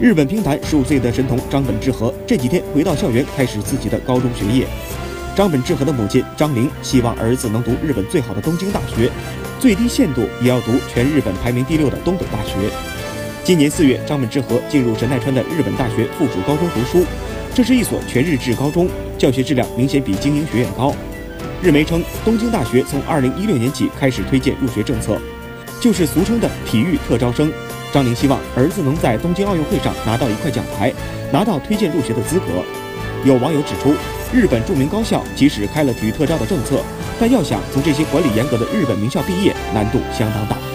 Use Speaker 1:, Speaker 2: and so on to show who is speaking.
Speaker 1: 日本乒坛十五岁的神童张本智和这几天回到校园，开始自己的高中学业。张本智和的母亲张玲希望儿子能读日本最好的东京大学，最低限度也要读全日本排名第六的东北大学。今年四月，张本智和进入神奈川的日本大学附属高中读书，这是一所全日制高中，教学质量明显比精英学院高。日媒称，东京大学从二零一六年起开始推荐入学政策，就是俗称的体育特招生。张玲希望儿子能在东京奥运会上拿到一块奖牌，拿到推荐入学的资格。有网友指出，日本著名高校即使开了体育特招的政策，但要想从这些管理严格的日本名校毕业，难度相当大。